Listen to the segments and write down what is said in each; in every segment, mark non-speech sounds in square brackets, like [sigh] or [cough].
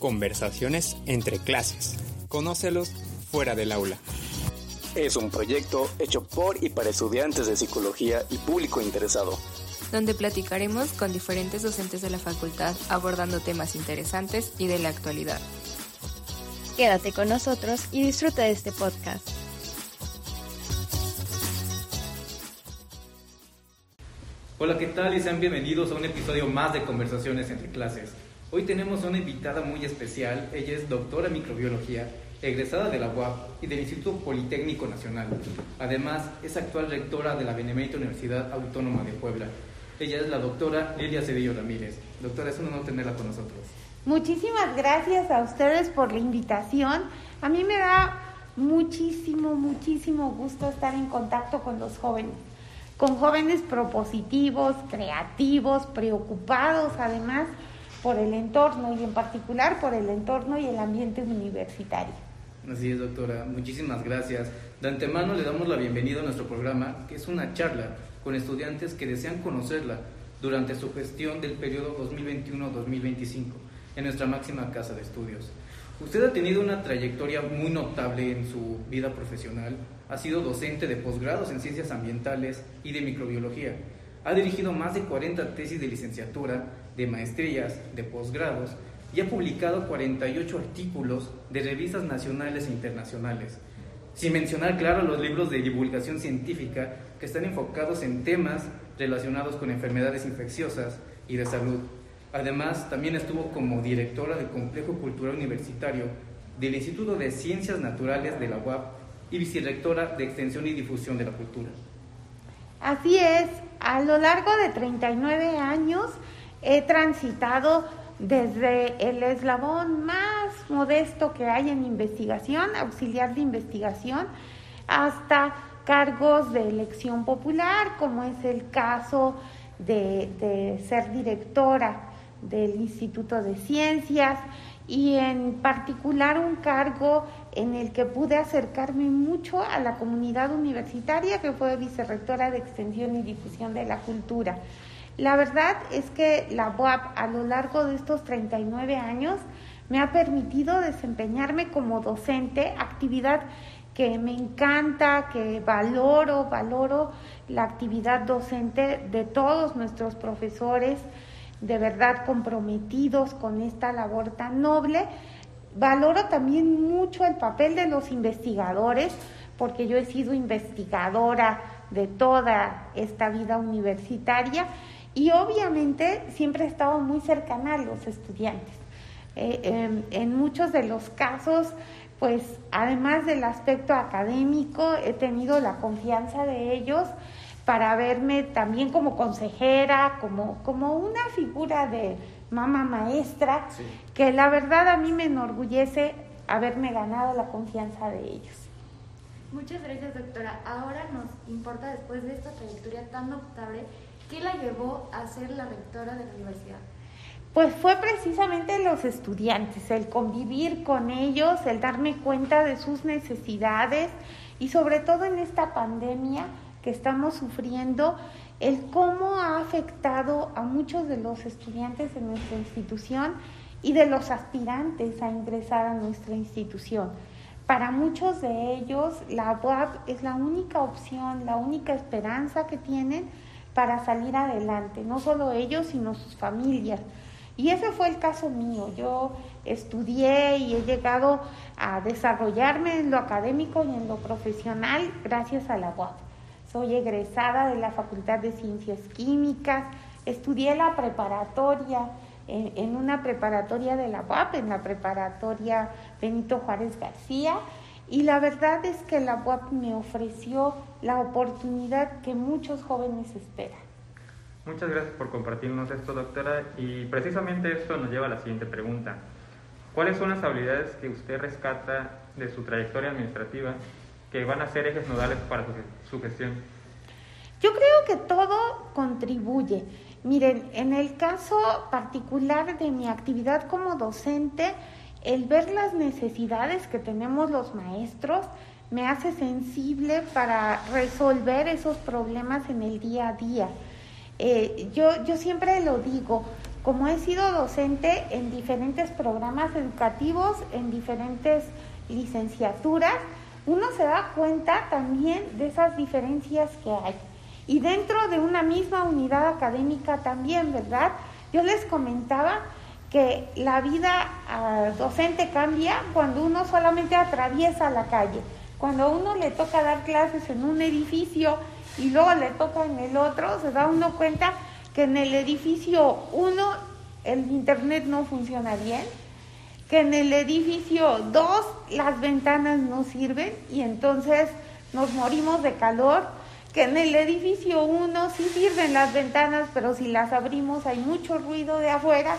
Conversaciones entre clases. Conócelos fuera del aula. Es un proyecto hecho por y para estudiantes de psicología y público interesado. Donde platicaremos con diferentes docentes de la facultad abordando temas interesantes y de la actualidad. Quédate con nosotros y disfruta de este podcast. Hola, ¿qué tal? Y sean bienvenidos a un episodio más de Conversaciones entre clases. Hoy tenemos una invitada muy especial. Ella es doctora en microbiología, egresada de la UAP y del Instituto Politécnico Nacional. Además, es actual rectora de la Benemérita Universidad Autónoma de Puebla. Ella es la doctora Lilia Cedillo Ramírez. Doctora, es un honor tenerla con nosotros. Muchísimas gracias a ustedes por la invitación. A mí me da muchísimo, muchísimo gusto estar en contacto con los jóvenes con jóvenes propositivos, creativos, preocupados además por el entorno y en particular por el entorno y el ambiente universitario. Así es, doctora. Muchísimas gracias. De antemano le damos la bienvenida a nuestro programa, que es una charla con estudiantes que desean conocerla durante su gestión del periodo 2021-2025 en nuestra máxima casa de estudios. Usted ha tenido una trayectoria muy notable en su vida profesional. Ha sido docente de posgrados en ciencias ambientales y de microbiología. Ha dirigido más de 40 tesis de licenciatura, de maestrías, de posgrados y ha publicado 48 artículos de revistas nacionales e internacionales. Sin mencionar, claro, los libros de divulgación científica que están enfocados en temas relacionados con enfermedades infecciosas y de salud. Además, también estuvo como directora del Complejo Cultural Universitario del Instituto de Ciencias Naturales de la UAP y vicerrectora de Extensión y Difusión de la Cultura. Así es, a lo largo de 39 años he transitado desde el eslabón más modesto que hay en investigación, auxiliar de investigación, hasta cargos de elección popular, como es el caso de, ser directora del Instituto de Ciencias y en particular un cargo en el que pude acercarme mucho a la comunidad universitaria, que fue vicerrectora de Extensión y Difusión de la Cultura. La verdad es que la UAP a lo largo de estos 39 años me ha permitido desempeñarme como docente, actividad que me encanta, que valoro, valoro la actividad docente de todos nuestros profesores, de verdad comprometidos con esta labor tan noble. Valoro también mucho el papel de los investigadores, porque yo he sido investigadora de toda esta vida universitaria y obviamente siempre he estado muy cercana a los estudiantes. Eh, em, en muchos de los casos, pues además del aspecto académico, he tenido la confianza de ellos para verme también como consejera, como, como una figura de mamá maestra, que la verdad a mí me enorgullece haberme ganado la confianza de ellos. Muchas gracias, doctora. Ahora nos importa, después de esta trayectoria tan notable, ¿qué la llevó a ser la rectora de la universidad? Pues fue precisamente los estudiantes, el convivir con ellos, el darme cuenta de sus necesidades y sobre todo en esta pandemia, que estamos sufriendo, el cómo ha afectado a muchos de los estudiantes de nuestra institución y de los aspirantes a ingresar a nuestra institución. Para muchos de ellos, la UAP es la única opción, la única esperanza que tienen para salir adelante, no solo ellos, sino sus familias. Y ese fue el caso mío. Yo estudié y he llegado a desarrollarme en lo académico y en lo profesional gracias a la UAP. Soy egresada de la Facultad de Ciencias Químicas, estudié la preparatoria en, una preparatoria de la UAP, en la preparatoria Benito Juárez García, y la verdad es que la UAP me ofreció la oportunidad que muchos jóvenes esperan. Muchas gracias por compartirnos esto, doctora, y precisamente esto nos lleva a la siguiente pregunta. ¿Cuáles son las habilidades que usted rescata de su trayectoria administrativa que van a ser ejes nodales para su, gestión? Yo creo que todo contribuye. Miren, en el caso particular de mi actividad como docente, el ver las necesidades que tenemos los maestros me hace sensible para resolver esos problemas en el día a día. Eh, yo, yo siempre lo digo, como he sido docente en diferentes programas educativos, en diferentes licenciaturas, uno se da cuenta también de esas diferencias que hay. Y dentro de una misma unidad académica también, ¿verdad? Yo les comentaba que la vida ah, docente cambia cuando uno solamente atraviesa la calle. Cuando a uno le toca dar clases en un edificio y luego le toca en el otro, se da uno cuenta que en el edificio 1 el internet no funciona bien, que en el edificio 2 las ventanas no sirven y entonces nos morimos de calor, que en el edificio 1 sí sirven las ventanas, pero si las abrimos hay mucho ruido de afuera.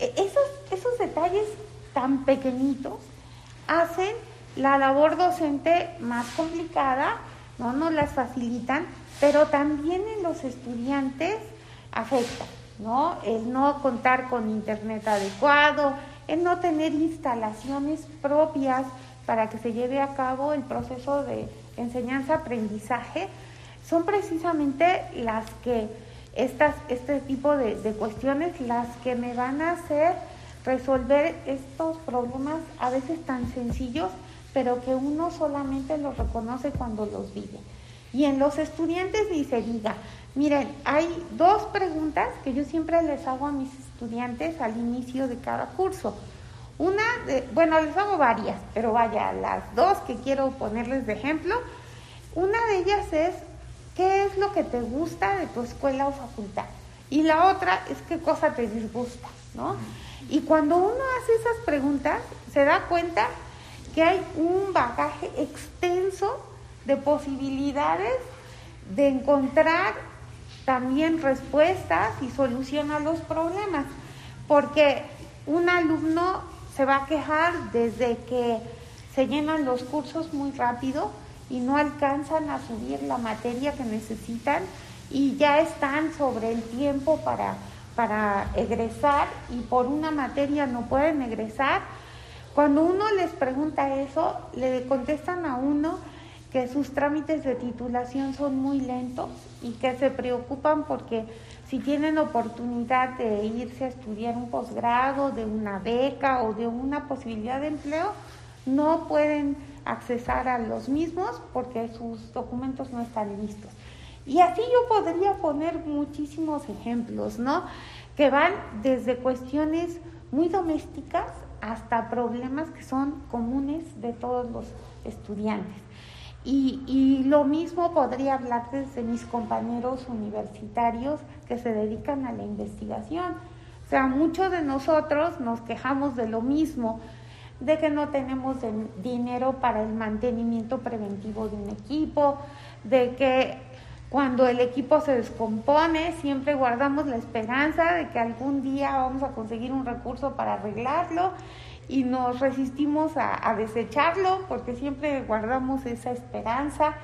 E, esos, esos detalles tan pequeñitos hacen la labor docente más complicada, no nos las facilitan, pero también en los estudiantes afecta, ¿no? El no contar con internet adecuado, el no tener instalaciones propias para que se lleve a cabo el proceso de enseñanza-aprendizaje, son precisamente las que estas, este tipo de, de cuestiones las que me van a hacer resolver estos problemas a veces tan sencillos, pero que uno solamente los reconoce cuando los vive. Y en los estudiantes ni se diga, Miren, hay dos preguntas que yo siempre les hago a mis estudiantes al inicio de cada curso. Una, de, bueno, les hago varias, pero vaya, las dos que quiero ponerles de ejemplo. Una de ellas es, ¿qué es lo que te gusta de tu escuela o facultad? Y la otra es, ¿qué cosa te disgusta? ¿no? Y cuando uno hace esas preguntas, se da cuenta que hay un bagaje extenso de posibilidades de encontrar también respuestas y solución a los problemas, porque un alumno se va a quejar desde que se llenan los cursos muy rápido y no alcanzan a subir la materia que necesitan y ya están sobre el tiempo para, para egresar y por una materia no pueden egresar. Cuando uno les pregunta eso, le contestan a uno que sus trámites de titulación son muy lentos y que se preocupan porque si tienen oportunidad de irse a estudiar un posgrado, de una beca o de una posibilidad de empleo, no pueden accesar a los mismos porque sus documentos no están listos. Y así yo podría poner muchísimos ejemplos, ¿no? Que van desde cuestiones muy domésticas hasta problemas que son comunes de todos los estudiantes. Y, lo mismo podría hablar desde mis compañeros universitarios que se dedican a la investigación. O sea, muchos de nosotros nos quejamos de lo mismo, de que no tenemos dinero para el mantenimiento preventivo de un equipo, de que cuando el equipo se descompone siempre guardamos la esperanza de que algún día vamos a conseguir un recurso para arreglarlo y nos resistimos a, desecharlo porque siempre guardamos esa esperanza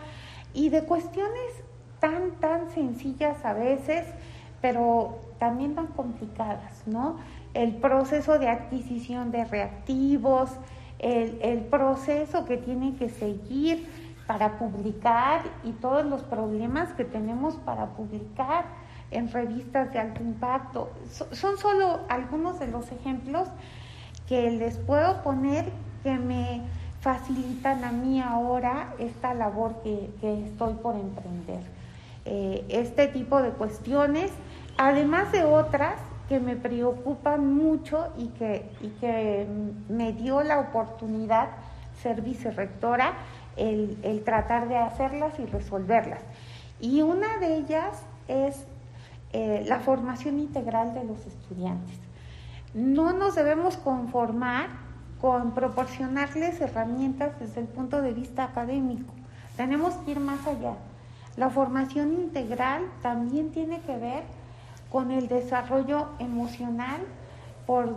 y de cuestiones tan, tan sencillas a veces, pero también tan complicadas, ¿no? El proceso de adquisición de reactivos, el, el proceso que tiene que seguir para publicar y todos los problemas que tenemos para publicar en revistas de alto impacto. son solo algunos de los ejemplos que les puedo poner que me facilitan a mí ahora esta labor que, estoy por emprender. Eh, este tipo de cuestiones, además de otras que me preocupan mucho y que, y que me dio la oportunidad ser vicerrectora, el, el tratar de hacerlas y resolverlas. Y una de ellas es eh, la formación integral de los estudiantes. No nos debemos conformar con proporcionarles herramientas desde el punto de vista académico. Tenemos que ir más allá. La formación integral también tiene que ver con el desarrollo emocional por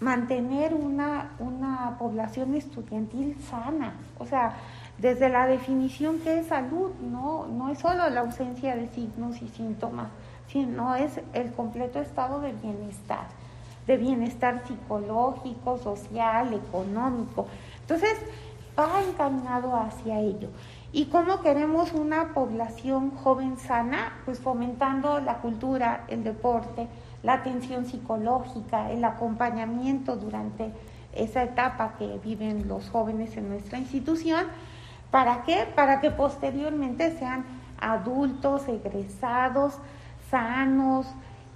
mantener una, una población estudiantil sana. O sea, desde la definición que es salud, no, no es solo la ausencia de signos y síntomas, sino es el completo estado de bienestar de bienestar psicológico, social, económico. Entonces, va encaminado hacia ello. ¿Y cómo queremos una población joven sana? Pues fomentando la cultura, el deporte, la atención psicológica, el acompañamiento durante esa etapa que viven los jóvenes en nuestra institución. ¿Para qué? Para que posteriormente sean adultos, egresados, sanos,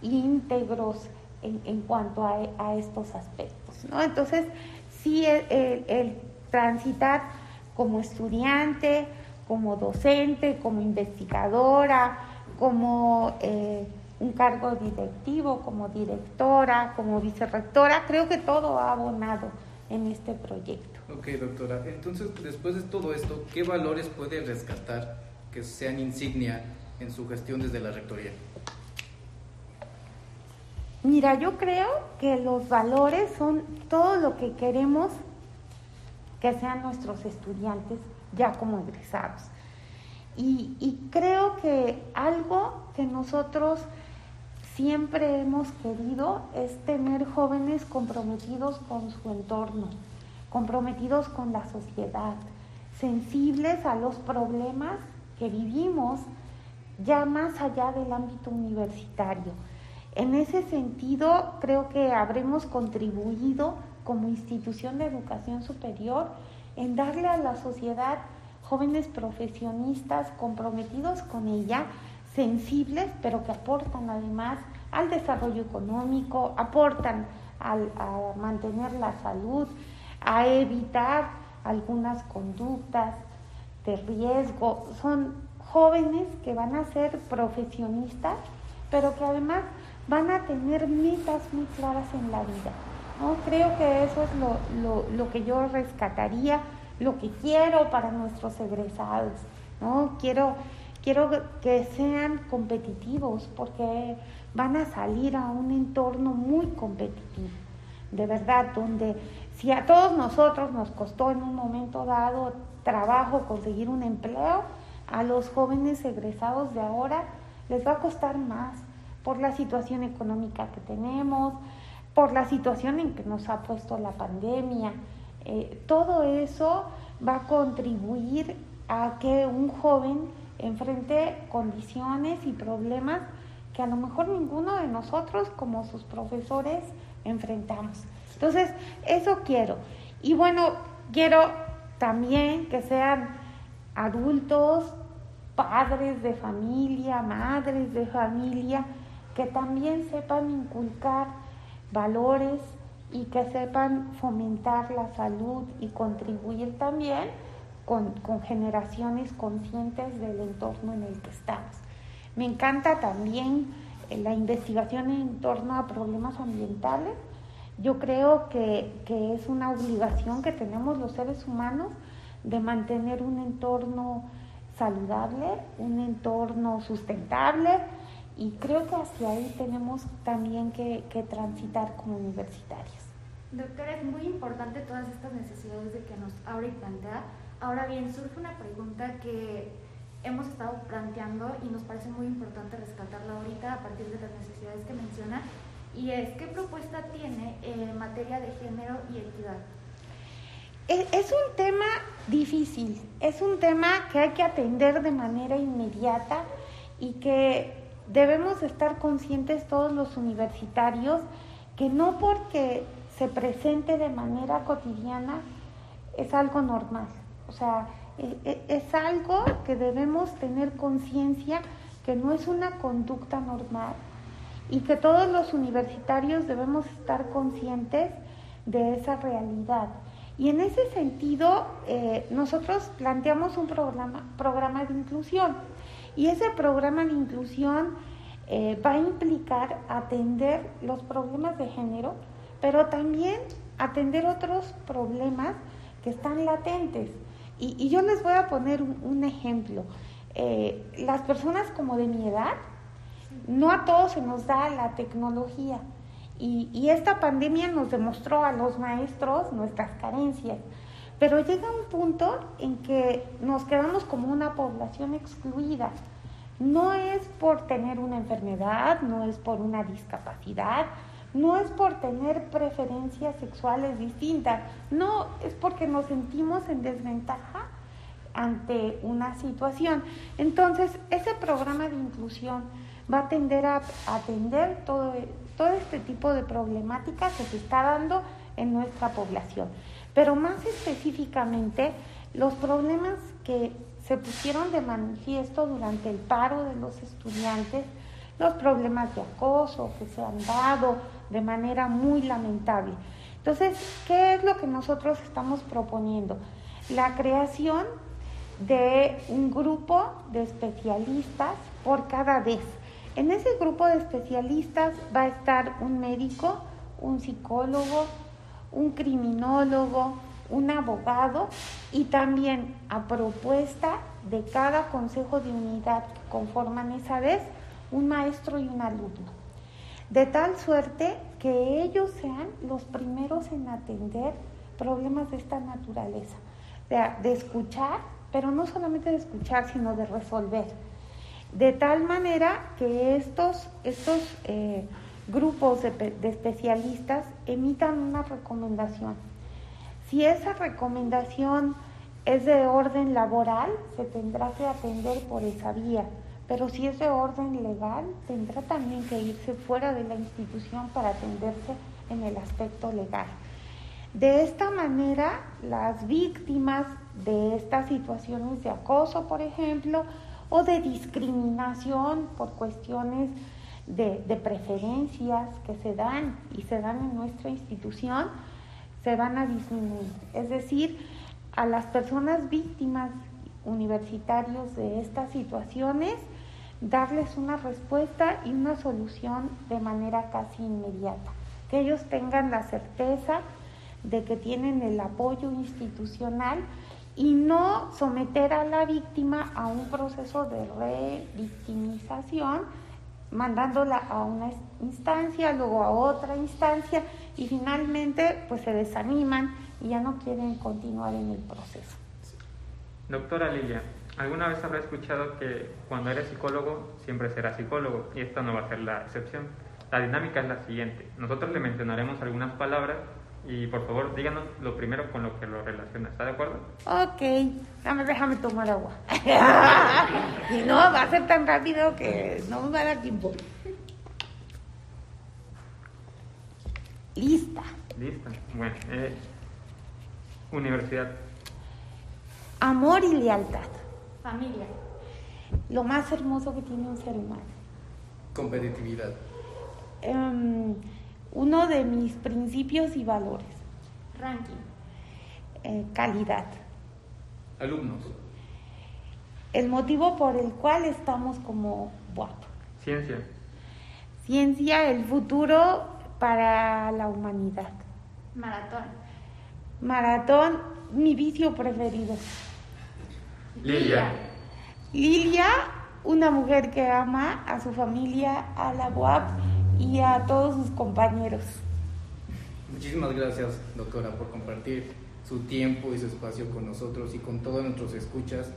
íntegros en, cuanto a, estos aspectos. ¿no? Entonces, sí, el, transitar como estudiante, como docente, como investigadora, como eh, un cargo directivo, como directora, como vicerrectora, creo que todo ha abonado en este proyecto. Ok, doctora. Entonces, después de todo esto, ¿qué valores puede rescatar que sean insignia en su gestión desde la rectoría? Mira, yo creo que los valores son todo lo que queremos que sean nuestros estudiantes ya como egresados. Y, creo que algo que nosotros siempre hemos querido es tener jóvenes comprometidos con su entorno, comprometidos con la sociedad, sensibles a los problemas que vivimos ya más allá del ámbito universitario. En ese sentido, creo que habremos contribuido como institución de educación superior en darle a la sociedad jóvenes profesionistas comprometidos con ella, sensibles, pero que aportan además al desarrollo económico, aportan a mantener la salud, a evitar algunas conductas de riesgo. Son jóvenes que van a ser profesionistas, pero que además van a tener metas muy claras en la vida. ¿No? Creo que eso es lo, lo, que yo rescataría, lo que quiero para nuestros egresados. ¿no? Quiero, quiero que sean competitivos porque van a salir a un entorno muy competitivo, de verdad, donde si a todos nosotros nos costó en un momento dado trabajo conseguir un empleo, a los jóvenes egresados de ahora les va a costar más por la situación económica que tenemos, por la situación en que nos ha puesto la pandemia. Eh, todo eso va a contribuir a que un joven enfrente condiciones y problemas que a lo mejor ninguno de nosotros como sus profesores enfrentamos. Entonces, eso quiero. Y bueno, quiero también que sean adultos, padres de familia, madres de familia, que también sepan inculcar valores y que sepan fomentar la salud y contribuir también con, generaciones conscientes del entorno en el que estamos. Me encanta también eh, la investigación en torno a problemas ambientales. Yo creo que, que es una obligación que tenemos los seres humanos de mantener un entorno saludable, un entorno sustentable, y creo que hacia ahí tenemos también que, transitar como universitarios. Doctora, es muy importante todas estas necesidades de que nos abre y plantea. Ahora bien, surge una pregunta que hemos estado planteando y nos parece muy importante rescatarla ahorita a partir de las necesidades que menciona, y es qué propuesta tiene en materia de género y equidad. Es un tema difícil, es un tema que hay que atender de manera inmediata y que debemos estar conscientes todos los universitarios que no porque se presente de manera cotidiana es algo normal. O sea, e, e, es algo que debemos tener conciencia que no es una conducta normal y que todos los universitarios debemos estar conscientes de esa realidad. Y en ese sentido, eh, nosotros planteamos un programa, programa de inclusión y ese programa de inclusión eh, va a implicar atender los problemas de género, pero también atender otros problemas que están latentes. Y, yo les voy a poner un, ejemplo. Eh, las personas como de mi edad, no a todos se nos da la tecnología. Y, y esta pandemia nos demostró a los maestros nuestras carencias. Pero llega un punto en que nos quedamos como una población excluida. No es por tener una enfermedad, no es por una discapacidad, no es por tener preferencias sexuales distintas, no, es porque nos sentimos en desventaja ante una situación. Entonces, ese programa de inclusión va a tender a atender todo, todo este tipo de problemáticas que se está dando en nuestra población. Pero más específicamente, los problemas que se pusieron de manifiesto durante el paro de los estudiantes, los problemas de acoso que se han dado de manera muy lamentable. Entonces, ¿qué es lo que nosotros estamos proponiendo? La creación de un grupo de especialistas por cada vez. En ese grupo de especialistas va a estar un médico, un psicólogo, un criminólogo, un abogado y también a propuesta de cada consejo de unidad que conforman esa vez un maestro y un alumno. De tal suerte que ellos sean los primeros en atender problemas de esta naturaleza, de, escuchar, pero no solamente de escuchar, sino de resolver. De tal manera que estos, estos eh, grupos de, especialistas emitan una recomendación. Si esa recomendación es de orden laboral, se tendrá que atender por esa vía, pero si es de orden legal, tendrá también que irse fuera de la institución para atenderse en el aspecto legal. De esta manera, las víctimas de estas situaciones de acoso, por ejemplo, o de discriminación por cuestiones de, preferencias que se dan y se dan en nuestra institución se van a disminuir. Es decir, a las personas víctimas universitarios de estas situaciones, darles una respuesta y una solución de manera casi inmediata. Que ellos tengan la certeza de que tienen el apoyo institucional y no someter a la víctima a un proceso de revictimización mandándola a una instancia, luego a otra instancia y finalmente pues se desaniman y ya no quieren continuar en el proceso. Doctora Lilia, ¿alguna vez habrá escuchado que cuando eres psicólogo siempre serás psicólogo y esta no va a ser la excepción? La dinámica es la siguiente. Nosotros le mencionaremos algunas palabras y por favor, díganos lo primero con lo que lo relaciona. ¿Está de acuerdo? Ok, déjame, déjame tomar agua. [laughs] y no, va a ser tan rápido que no me va a dar tiempo. Lista. Lista. Bueno, eh, universidad. Amor y lealtad. Familia. Lo más hermoso que tiene un ser humano. Competitividad. Um, uno de mis principios y valores. Ranking. Eh, calidad. Alumnos. El motivo por el cual estamos como WAP. Ciencia. Ciencia, el futuro para la humanidad. Maratón. Maratón, mi vicio preferido. Lilia. Lilia, una mujer que ama a su familia, a la UAP y a todos sus compañeros. Muchísimas gracias, doctora, por compartir su tiempo y su espacio con nosotros y con todos nuestros escuchas.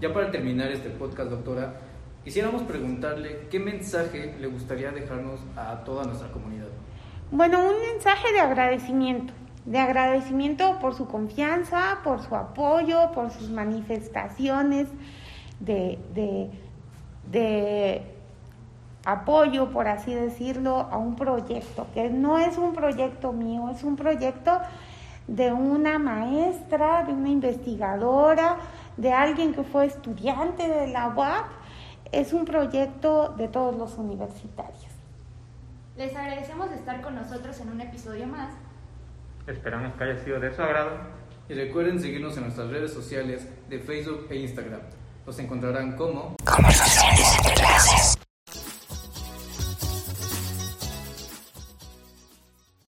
Ya para terminar este podcast, doctora, quisiéramos preguntarle qué mensaje le gustaría dejarnos a toda nuestra comunidad. Bueno, un mensaje de agradecimiento, de agradecimiento por su confianza, por su apoyo, por sus manifestaciones de, de, de apoyo, por así decirlo, a un proyecto, que no es un proyecto mío, es un proyecto de una maestra, de una investigadora, de alguien que fue estudiante de la UAP, es un proyecto de todos los universitarios. Les agradecemos de estar con nosotros en un episodio más. Esperamos que haya sido de su agrado. Y recuerden seguirnos en nuestras redes sociales de Facebook e Instagram. Los encontrarán como Conversaciones entre clases.